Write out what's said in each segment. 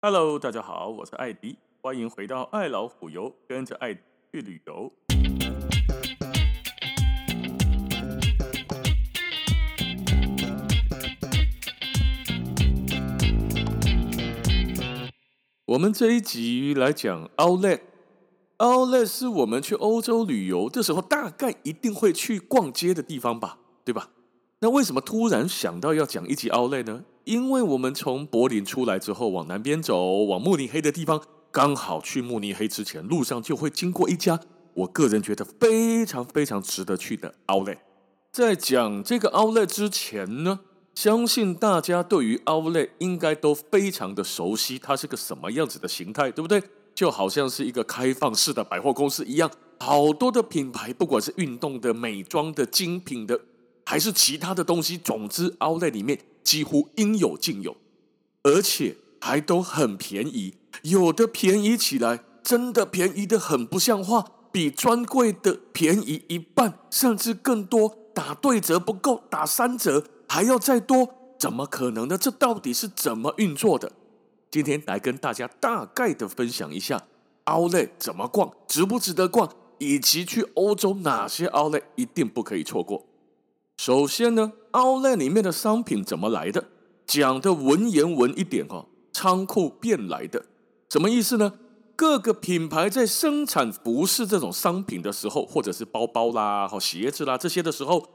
Hello，大家好，我是艾迪，欢迎回到爱老虎游，跟着艾迪去旅游。我们这一集来讲 Outlet，Outlet 是我们去欧洲旅游的时候大概一定会去逛街的地方吧，对吧？那为什么突然想到要讲一集 Outlet 呢？因为我们从柏林出来之后，往南边走，往慕尼黑的地方，刚好去慕尼黑之前，路上就会经过一家我个人觉得非常非常值得去的 Outlet。在讲这个 Outlet 之前呢，相信大家对于 Outlet 应该都非常的熟悉，它是个什么样子的形态，对不对？就好像是一个开放式的百货公司一样，好多的品牌，不管是运动的、美妆的、精品的，还是其他的东西，总之 Outlet 里面。几乎应有尽有，而且还都很便宜，有的便宜起来真的便宜得很不像话，比专柜的便宜一半甚至更多，打对折不够，打三折还要再多，怎么可能呢？这到底是怎么运作的？今天来跟大家大概的分享一下，Outlet 怎么逛，值不值得逛，以及去欧洲哪些 Outlet 一定不可以错过。首先呢，Outlet 里面的商品怎么来的？讲的文言文一点哈，仓库变来的，什么意思呢？各个品牌在生产服饰这种商品的时候，或者是包包啦、和鞋子啦这些的时候，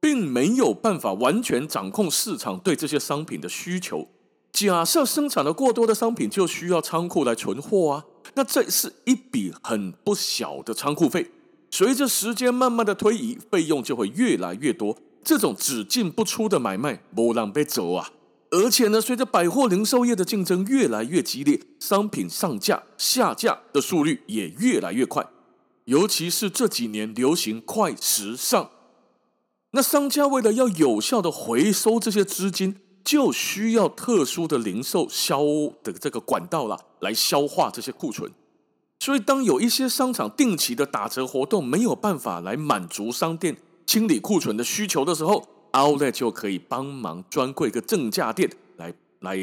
并没有办法完全掌控市场对这些商品的需求。假设生产了过多的商品，就需要仓库来存货啊，那这是一笔很不小的仓库费。随着时间慢慢的推移，费用就会越来越多。这种只进不出的买卖，不让被走啊！而且呢，随着百货零售业的竞争越来越激烈，商品上架下架的速率也越来越快。尤其是这几年流行快时尚，那商家为了要有效的回收这些资金，就需要特殊的零售销的这个管道了，来消化这些库存。所以，当有一些商场定期的打折活动没有办法来满足商店清理库存的需求的时候，Outlet 就可以帮忙专柜跟正价店来来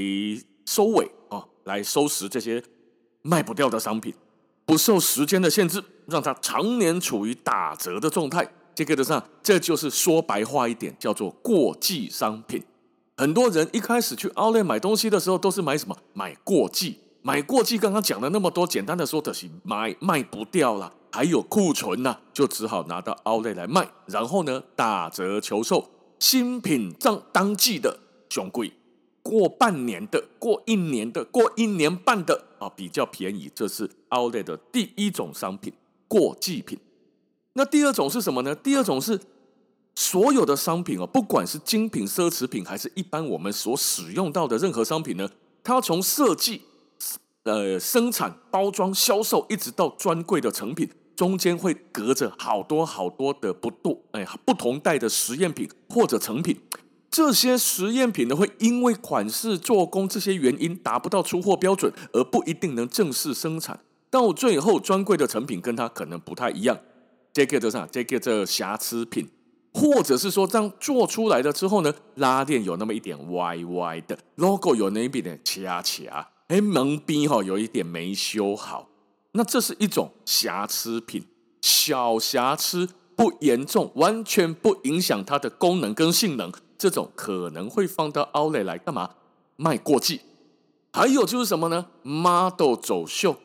收尾啊、来收拾这些卖不掉的商品，不受时间的限制，让它常年处于打折的状态。这个的上，这就是说白话一点，叫做过季商品。很多人一开始去 Outlet 买东西的时候，都是买什么？买过季。买过季，刚刚讲了那么多，简单的说就是买卖不掉了，还有库存呢、就只好拿到 Outlet 来卖，然后呢打折求售。新品当当季的熊贵，过半年的、过一年的、过一年半的啊比较便宜，这是 Outlet 的第一种商品，过季品。那第二种是什么呢？第二种是所有的商品哦，不管是精品、奢侈品，还是一般我们所使用到的任何商品呢，它从设计。呃，生产、包装、销售，一直到专柜的成品，中间会隔着好多好多的不度，哎，不同代的实验品或者成品。这些实验品呢，会因为款式、做工这些原因达不到出货标准，而不一定能正式生产。到最后，专柜的成品跟它可能不太一样，这个叫啥？这个叫瑕疵品，或者是说，这样做出来了之后呢，拉链有那么一点歪歪的，logo 有那一点掐掐。哎，门边哈有一点没修好，那这是一种瑕疵品，小瑕疵不严重，完全不影响它的功能跟性能，这种可能会放到 Outlet 来干嘛？卖过季。还有就是什么呢？Model 走秀，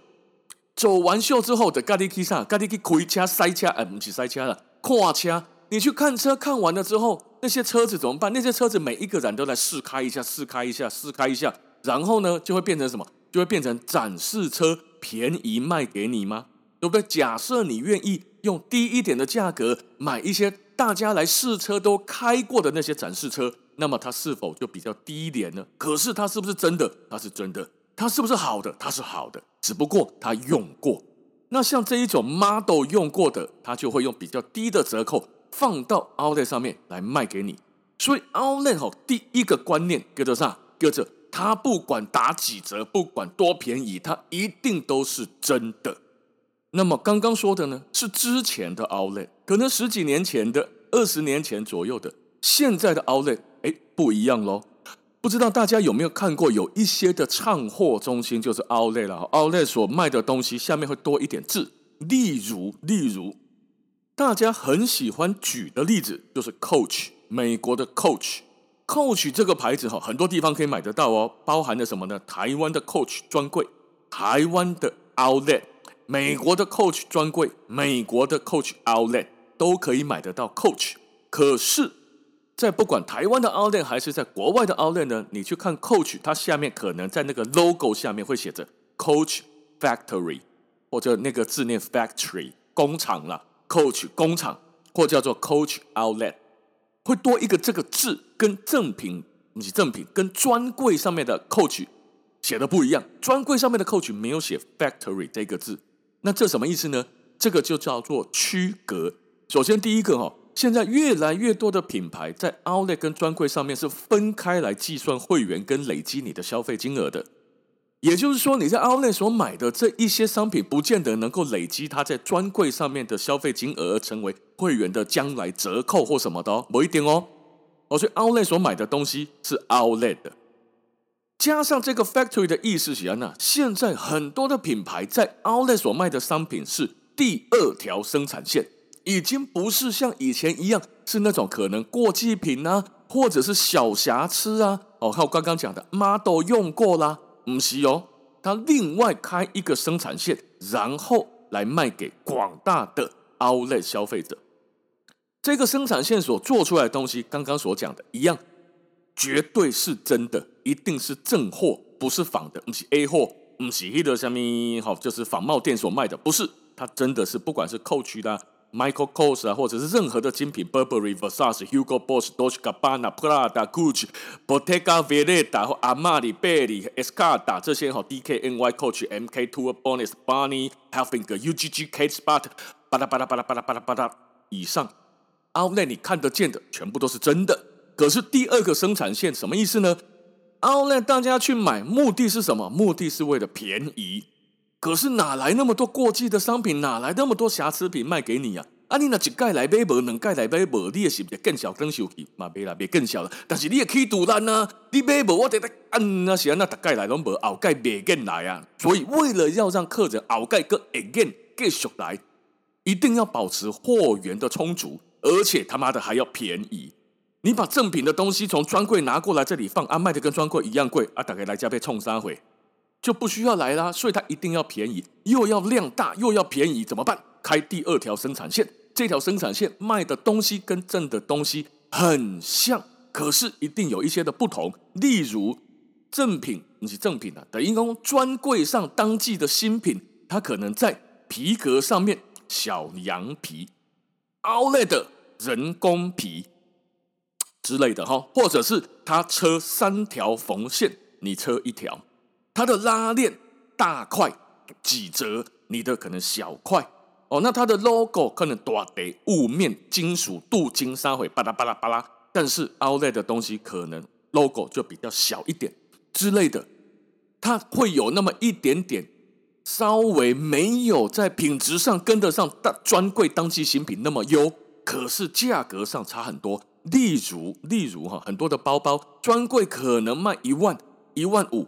走完秀之后的咖喱 K 上，咖喱 K 开车塞车，哎，不是塞车了，跨车。你去看车，看完了之后，那些车子怎么办？那些车子每一个人都来试开一下，试开一下，试开一下。然后呢，就会变成什么？就会变成展示车，便宜卖给你吗？对不对？假设你愿意用低一点的价格买一些大家来试车都开过的那些展示车，那么它是否就比较低廉呢？可是它是不是真的？它是真的。它是不是好的？它是好的。只不过它用过。那像这一种 model 用过的，它就会用比较低的折扣放到 Outlet 上面来卖给你。所以 Outlet 吼，第一个观念叫做啥？叫做它不管打几折，不管多便宜，它一定都是真的。那么刚刚说的呢，是之前的 Outlet，可能十几年前的、二十年前左右的，现在的 Outlet，哎，不一样喽。不知道大家有没有看过，有一些的畅货中心就是 Outlet 了，Outlet 所卖的东西下面会多一点字，例如，例如，大家很喜欢举的例子就是 Coach，美国的 Coach Coach 这个牌子哈，很多地方可以买得到哦，包含了什么呢？台湾的 Coach 专柜，台湾的 Outlet，美国的 Coach 专柜，美国的 Coach Outlet 都可以买得到 Coach，可是。在不管台湾的 Outlet 还是在国外的 Outlet 呢，你去看 Coach，它下面可能在那个 logo 下面会写着 Coach Factory，或者那个字念 Factory 工厂啦，Coach 工厂，或叫做 Coach Outlet，会多一个这个字，跟正品不是正品，跟专柜上面的 Coach 写的不一样，专柜上面的 Coach 没有写 Factory 这个字，那这什么意思呢？这个就叫做区隔。首先第一个哈。现在越来越多的品牌在 Outlet 跟专柜上面是分开来计算会员跟累积你的消费金额的，也就是说你在 Outlet 所买的这一些商品，不见得能够累积它在专柜上面的消费金额，成为会员的将来折扣或什么的哦，某一点哦。哦，所以 Outlet 所买的东西是 Outlet 的，加上这个 Factory 的意思是什么？现在很多的品牌在 Outlet 所卖的商品是第二条生产线。已经不是像以前一样是那种可能过季品啊，或者是小瑕疵啊。哦，还有刚刚讲的 model 用过啦，不是哦，他另外开一个生产线，然后来卖给广大的 Outlet 消费者。这个生产线所做出来的东西，刚刚所讲的一样，绝对是真的，一定是正货，不是仿的，不是 A 货，不是那个什么好，就是仿冒店所卖的，不是，它真的是不管是 Coach 的。Michael Kors 啊，或者是任何的精品，Burberry、Versace、Hugo Boss、Dolce Gabbana、Prada、Gucci、Bottega Veneta 或 Armani、Bailey、Escada 这些哈，DKNY、Coach、MK、Two、Bonus、Barney、Hilfiger、UGG、Kate Spade，巴拉巴拉巴拉巴拉巴拉巴拉以上，Outlet 你看得见的全部都是真的。可是第二个生产线什么意思呢？Outlet 大家去买，目的是什么？目的是为了便宜。可是哪来那么多过季的商品？哪来那么多瑕疵品卖给你？啊，啊，你那一盖来买无，两盖来买无，你也是不是更小更小气嘛？别啦，别更小了。但是你也可以赌烂呐，你买无，我得得按那些那大盖来拢无，后盖别更来啊。所以为了要让客人后盖个 again 继续来，一定要保持货源的充足，而且他妈的还要便宜。你把正品的东西从专柜拿过来这里放，啊，卖的跟专柜一样贵，啊，大概来家被冲三回。就不需要来啦，所以它一定要便宜，又要量大，又要便宜，怎么办？开第二条生产线，这条生产线卖的东西跟正的东西很像，可是一定有一些的不同。例如正品，你是正品啊，等于说专柜上当季的新品，它可能在皮革上面小羊皮，Outlet 的人工皮之类的哈，或者是它车三条缝线，你车一条。它的拉链大块几折，你的可能小块哦。那它的 logo 可能大的雾面金属镀金三回巴拉巴拉巴拉，但是 Outlet 的东西可能 logo 就比较小一点之类的，它会有那么一点点稍微没有在品质上跟得上大专柜当季新品那么优，可是价格上差很多。例如例如哈，很多的包包专柜可能卖一万一万五。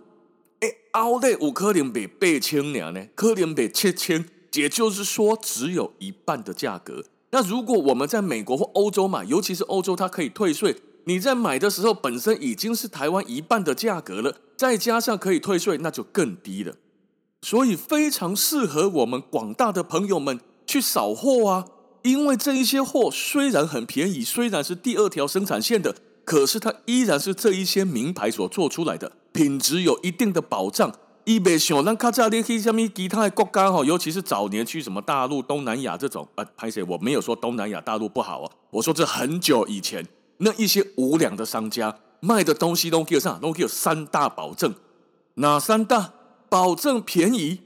哎，Outlet 有可能卖八千呢，可能卖七千，也就是说只有一半的价格。那如果我们在美国或欧洲买，尤其是欧洲，它可以退税。你在买的时候本身已经是台湾一半的价格了，再加上可以退税，那就更低了。所以非常适合我们广大的朋友们去扫货啊，因为这一些货虽然很便宜，虽然是第二条生产线的，可是它依然是这一些名牌所做出来的。品质有一定的保障，伊袂像咱较早你去什么其他的国家哈，尤其是早年去什么大陆、东南亚这种啊，拍谢我没有说东南亚大陆不好哦，我说这很久以前那一些无良的商家卖的东西都叫啥？都叫三大保证，哪三大？保证便宜，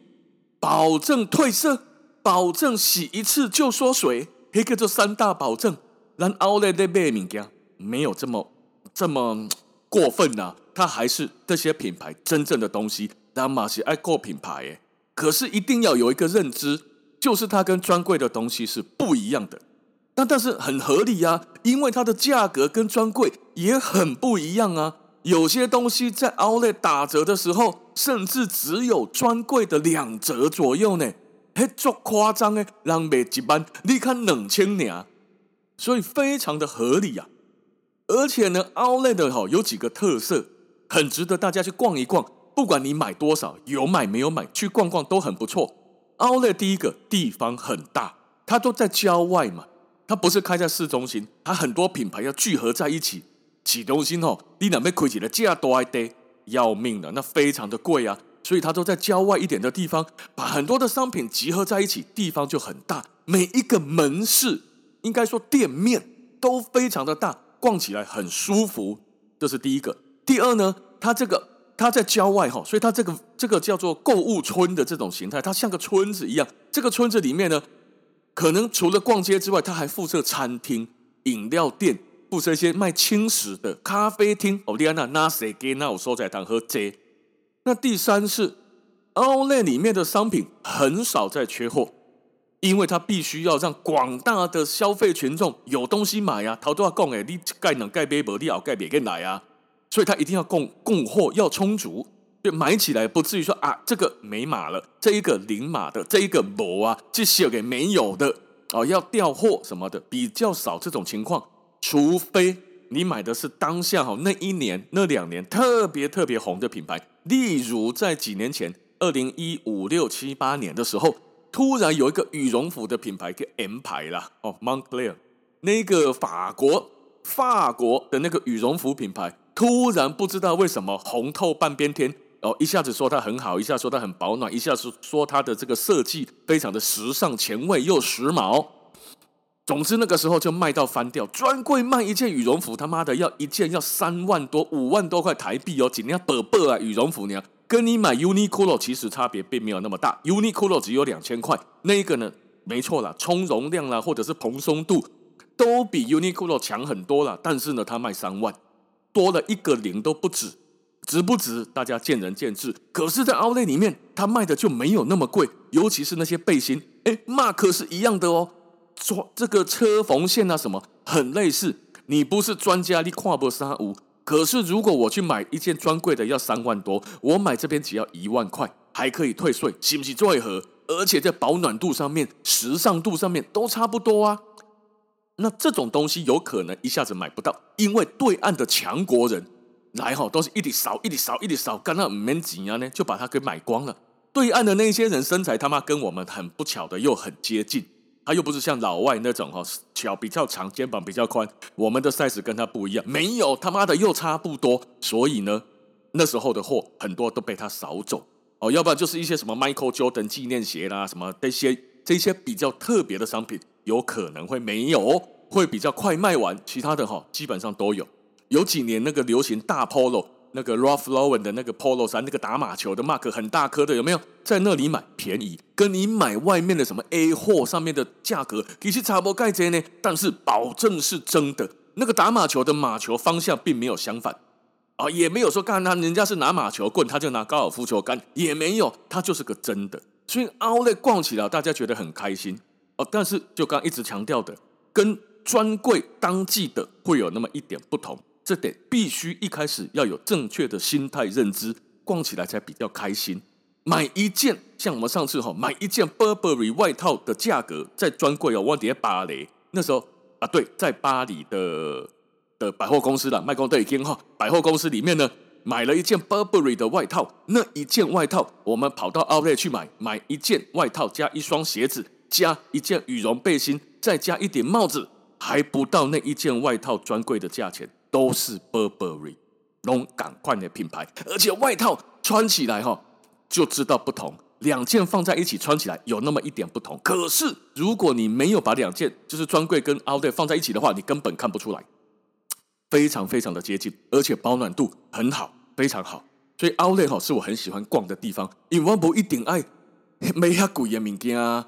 保证褪色，保证洗一次就缩水，那个这三大保证。咱 Outlet 在卖物件没有这么这么过分呐、啊。它还是这些品牌真正的东西，那马是爱过品牌诶。可是一定要有一个认知，就是它跟专柜的东西是不一样的。那但是很合理呀，因为它的价格跟专柜也很不一样啊。有些东西在 Outlet 打折的时候，甚至只有专柜的两折左右呢，嘿，足夸张诶，让卖一班，你看两千年，所以非常的合理啊。而且呢，Outlet 哈有几个特色，很值得大家去逛一逛。不管你买多少，有买没有买，去逛逛都很不错。Outlet 第一个地方很大，它都在郊外嘛，它不是开在市中心，它很多品牌要聚合在一起。市中心哦，你那边亏起来价多一点，要命了，那非常的贵啊。所以它都在郊外一点的地方，把很多的商品集合在一起，地方就很大。每一个门市，应该说店面都非常的大，逛起来很舒服。这是第一个。第二呢，它这个。它在郊外哈，所以它这个这个叫做购物村的这种形态，它像个村子一样。这个村子里面呢，可能除了逛街之外，它还附设餐厅、饮料店，附设一些卖轻食的咖啡厅。哦，利安娜那谁给那我收在堂喝街。那第三是奥莱里面的商品很少在缺货，因为它必须要让广大的消费群众有东西买啊。头都要讲诶，你盖能盖杯薄，你要盖别个来啊。所以它一定要供供货要充足，就买起来不至于说啊，这个没码了，这一个零码的，这一个没啊，这些给没有的哦，要调货什么的比较少这种情况，除非你买的是当下哈那一年那两年特别特别红的品牌，例如在几年前二零一五六七八年的时候，突然有一个羽绒服的品牌叫 M 牌啦哦，Moncler 那个法国法国的那个羽绒服品牌。突然不知道为什么红透半边天哦，一下子说它很好，一下说它很保暖，一下子说它的这个设计非常的时尚前卫又时髦。总之那个时候就卖到翻掉，专柜卖一件羽绒服，他妈的要一件要三万多五万多块台币哦，尽量薄薄啊羽绒服呢，跟你买 Uniqlo 其实差别并没有那么大，Uniqlo 只有两千块，那一个呢没错啦，充绒量啦或者是蓬松度都比 Uniqlo 强很多啦，但是呢它卖三万。多了一个零都不止，值不值？大家见仁见智。可是，在 Outlet 里面，它卖的就没有那么贵，尤其是那些背心，哎，Mark 是一样的哦。说这个车缝线啊，什么很类似。你不是专家，你跨不三五。可是，如果我去买一件专柜的，要三万多，我买这边只要一万块，还可以退税，是不是最合？而且在保暖度上面、时尚度上面都差不多啊。那这种东西有可能一下子买不到，因为对岸的强国人来哈都是一滴扫一滴扫一滴扫，干那唔免钱啊呢，就把它给买光了。对岸的那些人身材他妈跟我们很不巧的又很接近，他又不是像老外那种哈脚比较长肩膀比较宽，我们的 size 跟他不一样，没有他妈的又差不多，所以呢那时候的货很多都被他扫走哦，要不然就是一些什么 Michael Jordan 纪念鞋啦，什么这些这些比较特别的商品。有可能会没有，会比较快卖完。其他的哈，基本上都有。有几年那个流行大 Polo，那个 Ralph Lauren 的那个 Polo 衫，那个打马球的 Mark 很大颗的，有没有？在那里买便宜，跟你买外面的什么 A 货上面的价格其实差不多这呢。但是保证是真的，那个打马球的马球方向并没有相反啊，也没有说干他人家是拿马球棍，他就拿高尔夫球杆，也没有，他就是个真的。所以 out 逛起来，大家觉得很开心。哦，但是就刚一直强调的，跟专柜当季的会有那么一点不同，这得必须一开始要有正确的心态认知，逛起来才比较开心。买一件像我们上次哈，买一件 Burberry 外套的价格，在专柜哦，我底下巴黎那时候啊，对，在巴黎的的百货公司啦，麦公德已经哈，百货公司里面呢，买了一件 Burberry 的外套，那一件外套我们跑到 Outlet 去买，买一件外套加一双鞋子。加一件羽绒背心，再加一顶帽子，还不到那一件外套专柜的价钱，都是 Burberry，龙港快的品牌，而且外套穿起来哈就知道不同，两件放在一起穿起来有那么一点不同。可是如果你没有把两件就是专柜跟 Outlet 放在一起的话，你根本看不出来，非常非常的接近，而且保暖度很好，非常好。所以 Outlet 哈是我很喜欢逛的地方，因为我不一定爱买遐贵的物件啊。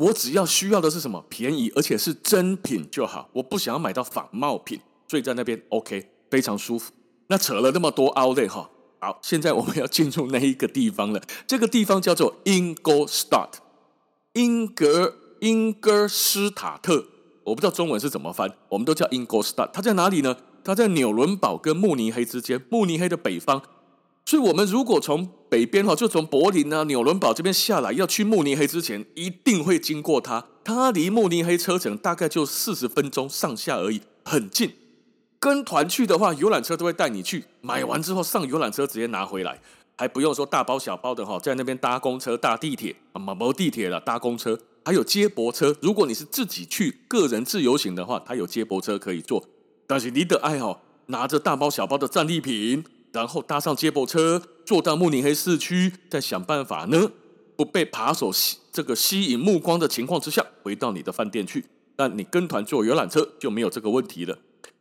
我只要需要的是什么？便宜，而且是真品就好。我不想要买到仿冒品，所以在那边 OK，非常舒服。那扯了那么多 Outlet 哈，好，现在我们要进入那一个地方了。这个地方叫做 Ingolstadt，英格英格施塔特，我不知道中文是怎么翻，我们都叫 Ingolstadt。它在哪里呢？它在纽伦堡跟慕尼黑之间，慕尼黑的北方。所以，我们如果从北边哈，就从柏林啊、纽伦堡这边下来，要去慕尼黑之前，一定会经过它。它离慕尼黑车程大概就四十分钟上下而已，很近。跟团去的话，游览车都会带你去。买完之后上游览车直接拿回来，还不用说大包小包的哈，在那边搭公车、搭地铁啊，没地铁了，搭公车，还有接驳车。如果你是自己去个人自由行的话，它有接驳车可以坐。但是你的爱好，拿着大包小包的战利品。然后搭上接驳车，坐到慕尼黑市区，再想办法呢，不被扒手吸这个吸引目光的情况之下，回到你的饭店去。但你跟团坐游览车就没有这个问题了。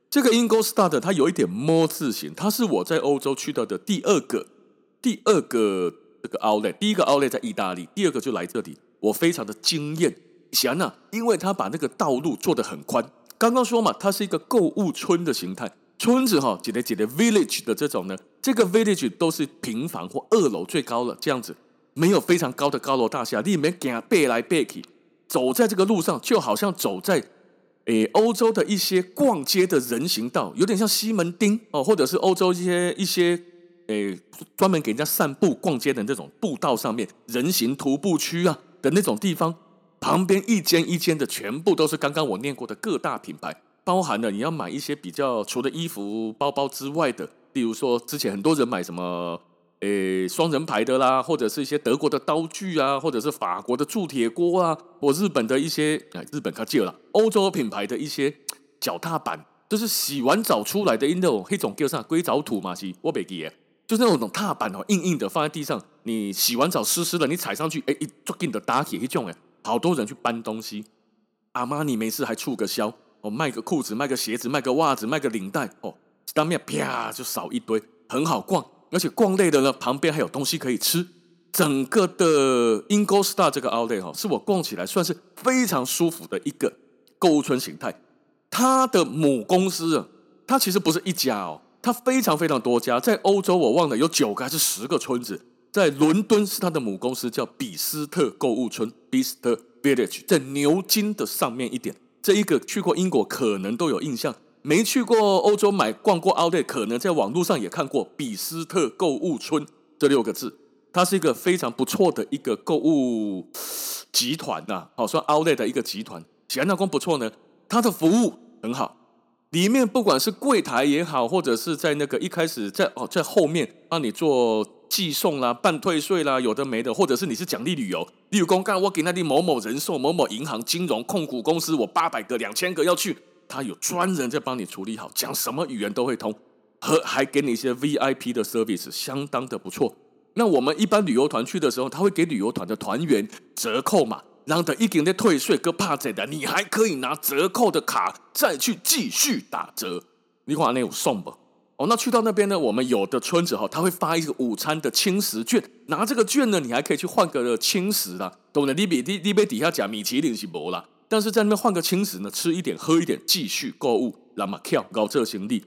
这个 Ingolstadt 它有一点 ㄇ 字型，它是我在欧洲去到的第二个第二个这个 outlet，第一个 outlet 在意大利，第二个就来这里，我非常的惊艳。想呢，因为它把那个道路做得很宽。刚刚说嘛，它是一个购物村的形态。村子哈，几的几的 village 的这种呢，这个 village 都是平房或二楼最高了，这样子没有非常高的高楼大厦，里面给背来背去，走在这个路上就好像走在诶欧洲的一些逛街的人行道，有点像西门町哦，或者是欧洲一些一些诶专门给人家散步逛街的那种步道上面，人行徒步区啊的那种地方，旁边一间一间的全部都是刚刚我念过的各大品牌。包含了你要买一些比较除了衣服、包包之外的，例如说之前很多人买什么，诶双人牌的啦，或者是一些德国的刀具啊，或者是法国的铸铁锅啊，或日本的一些，哎，日本可借了，欧洲品牌的一些脚踏板，就是洗完澡出来的那种黑种叫啥硅藻土嘛，是我别记诶，就是那种踏板哦，硬硬的放在地上，你洗完澡湿湿的，你踩上去，哎，一抓紧的打铁一种诶，好多人去搬东西，阿玛尼没事还促个销。哦，卖个裤子，卖个鞋子，卖个袜子，卖个领带，哦，当面啪就扫一堆，很好逛，而且逛累了呢，旁边还有东西可以吃。整个的 Ingo Star 这个 Outlet 哈，是我逛起来算是非常舒服的一个购物村形态。它的母公司啊，它其实不是一家哦，它非常非常多家，在欧洲我忘了有九个还是十个村子，在伦敦是它的母公司，叫比斯特购物村 （Bicester Village），在牛津的上面一点。这一个去过英国可能都有印象，没去过欧洲买逛过 Outlet，可能在网络上也看过“比斯特购物村”这六个字。它是一个非常不错的一个购物集团呐，好算 Outlet 的一个集团。喜安那宫不错呢，它的服务很好，里面不管是柜台也好，或者是在那个一开始在哦在后面帮你做。寄送啦，办退税啦，有的没的，或者是你是奖励旅游，例如公干，我给那里某某人寿、某某银行、金融控股公司，我八百个、两千个要去，他有专人在帮你处理好，讲什么语言都会通，和还给你一些 VIP 的 service，相当的不错。那我们一般旅游团去的时候，他会给旅游团的团员折扣嘛，让他一点点退税，个怕这的，你还可以拿折扣的卡再去继续打折，你看那有送不？哦，那去到那边呢？我们有的村子哈，他会发一个午餐的轻食券，拿这个券呢，你还可以去换个轻食啦。懂了？你比你你比底下讲米其林是没啦，但是在那边换个轻食呢，吃一点喝一点，继续购物，那么跳高这行李，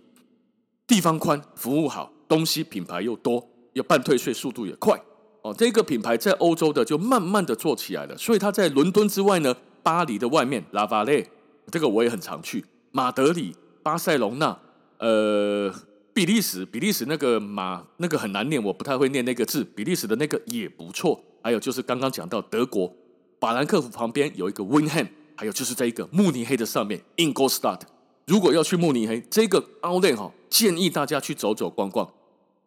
地方宽，服务好，东西品牌又多，又办退税速度也快。哦，这个品牌在欧洲的就慢慢的做起来了，所以它在伦敦之外呢，巴黎的外面，拉法雷，这个我也很常去，马德里、巴塞隆纳，呃。比利时，比利时那个马那个很难念，我不太会念那个字。比利时的那个也不错。还有就是刚刚讲到德国法兰克福旁边有一个 Winham，，还有就是在一个慕尼黑的上面 Ingolstadt。如果要去慕尼黑这个 Outlet 哈，建议大家去走走逛逛。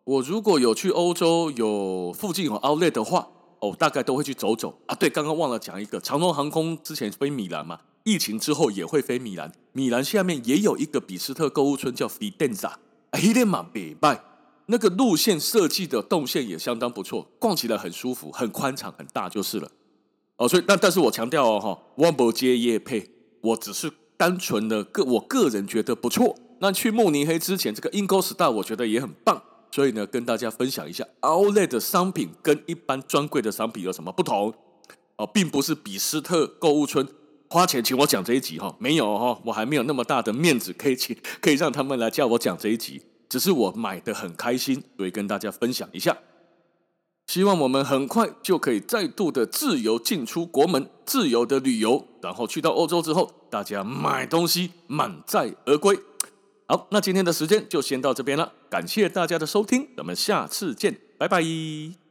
我如果有去欧洲有附近有 Outlet 的话，哦，大概都会去走走啊。对，刚刚忘了讲一个，长荣航空之前飞米兰嘛，疫情之后也会飞米兰。米兰下面也有一个比斯特购物村叫 Fidenza。黑点马北拜，那个路线设计的动线也相当不错，逛起来很舒服，很宽敞，很大就是了。哦，所以但但是我强调哦哈，万博街业配，我只是单纯的个我个人觉得不错。那去慕尼黑之前，这个 Ingolstadt 我觉得也很棒，所以呢，跟大家分享一下 Outlet 的商品跟一般专柜的商品有什么不同。哦，并不是比斯特购物村花钱请我讲这一集哈，没有哈，我还没有那么大的面子可以请，可以让他们来叫我讲这一集。只是我买的很开心，所以跟大家分享一下。希望我们很快就可以再度的自由进出国门，自由的旅游，然后去到欧洲之后，大家买东西满载而归。好，那今天的时间就先到这边了，感谢大家的收听，咱们下次见，拜拜。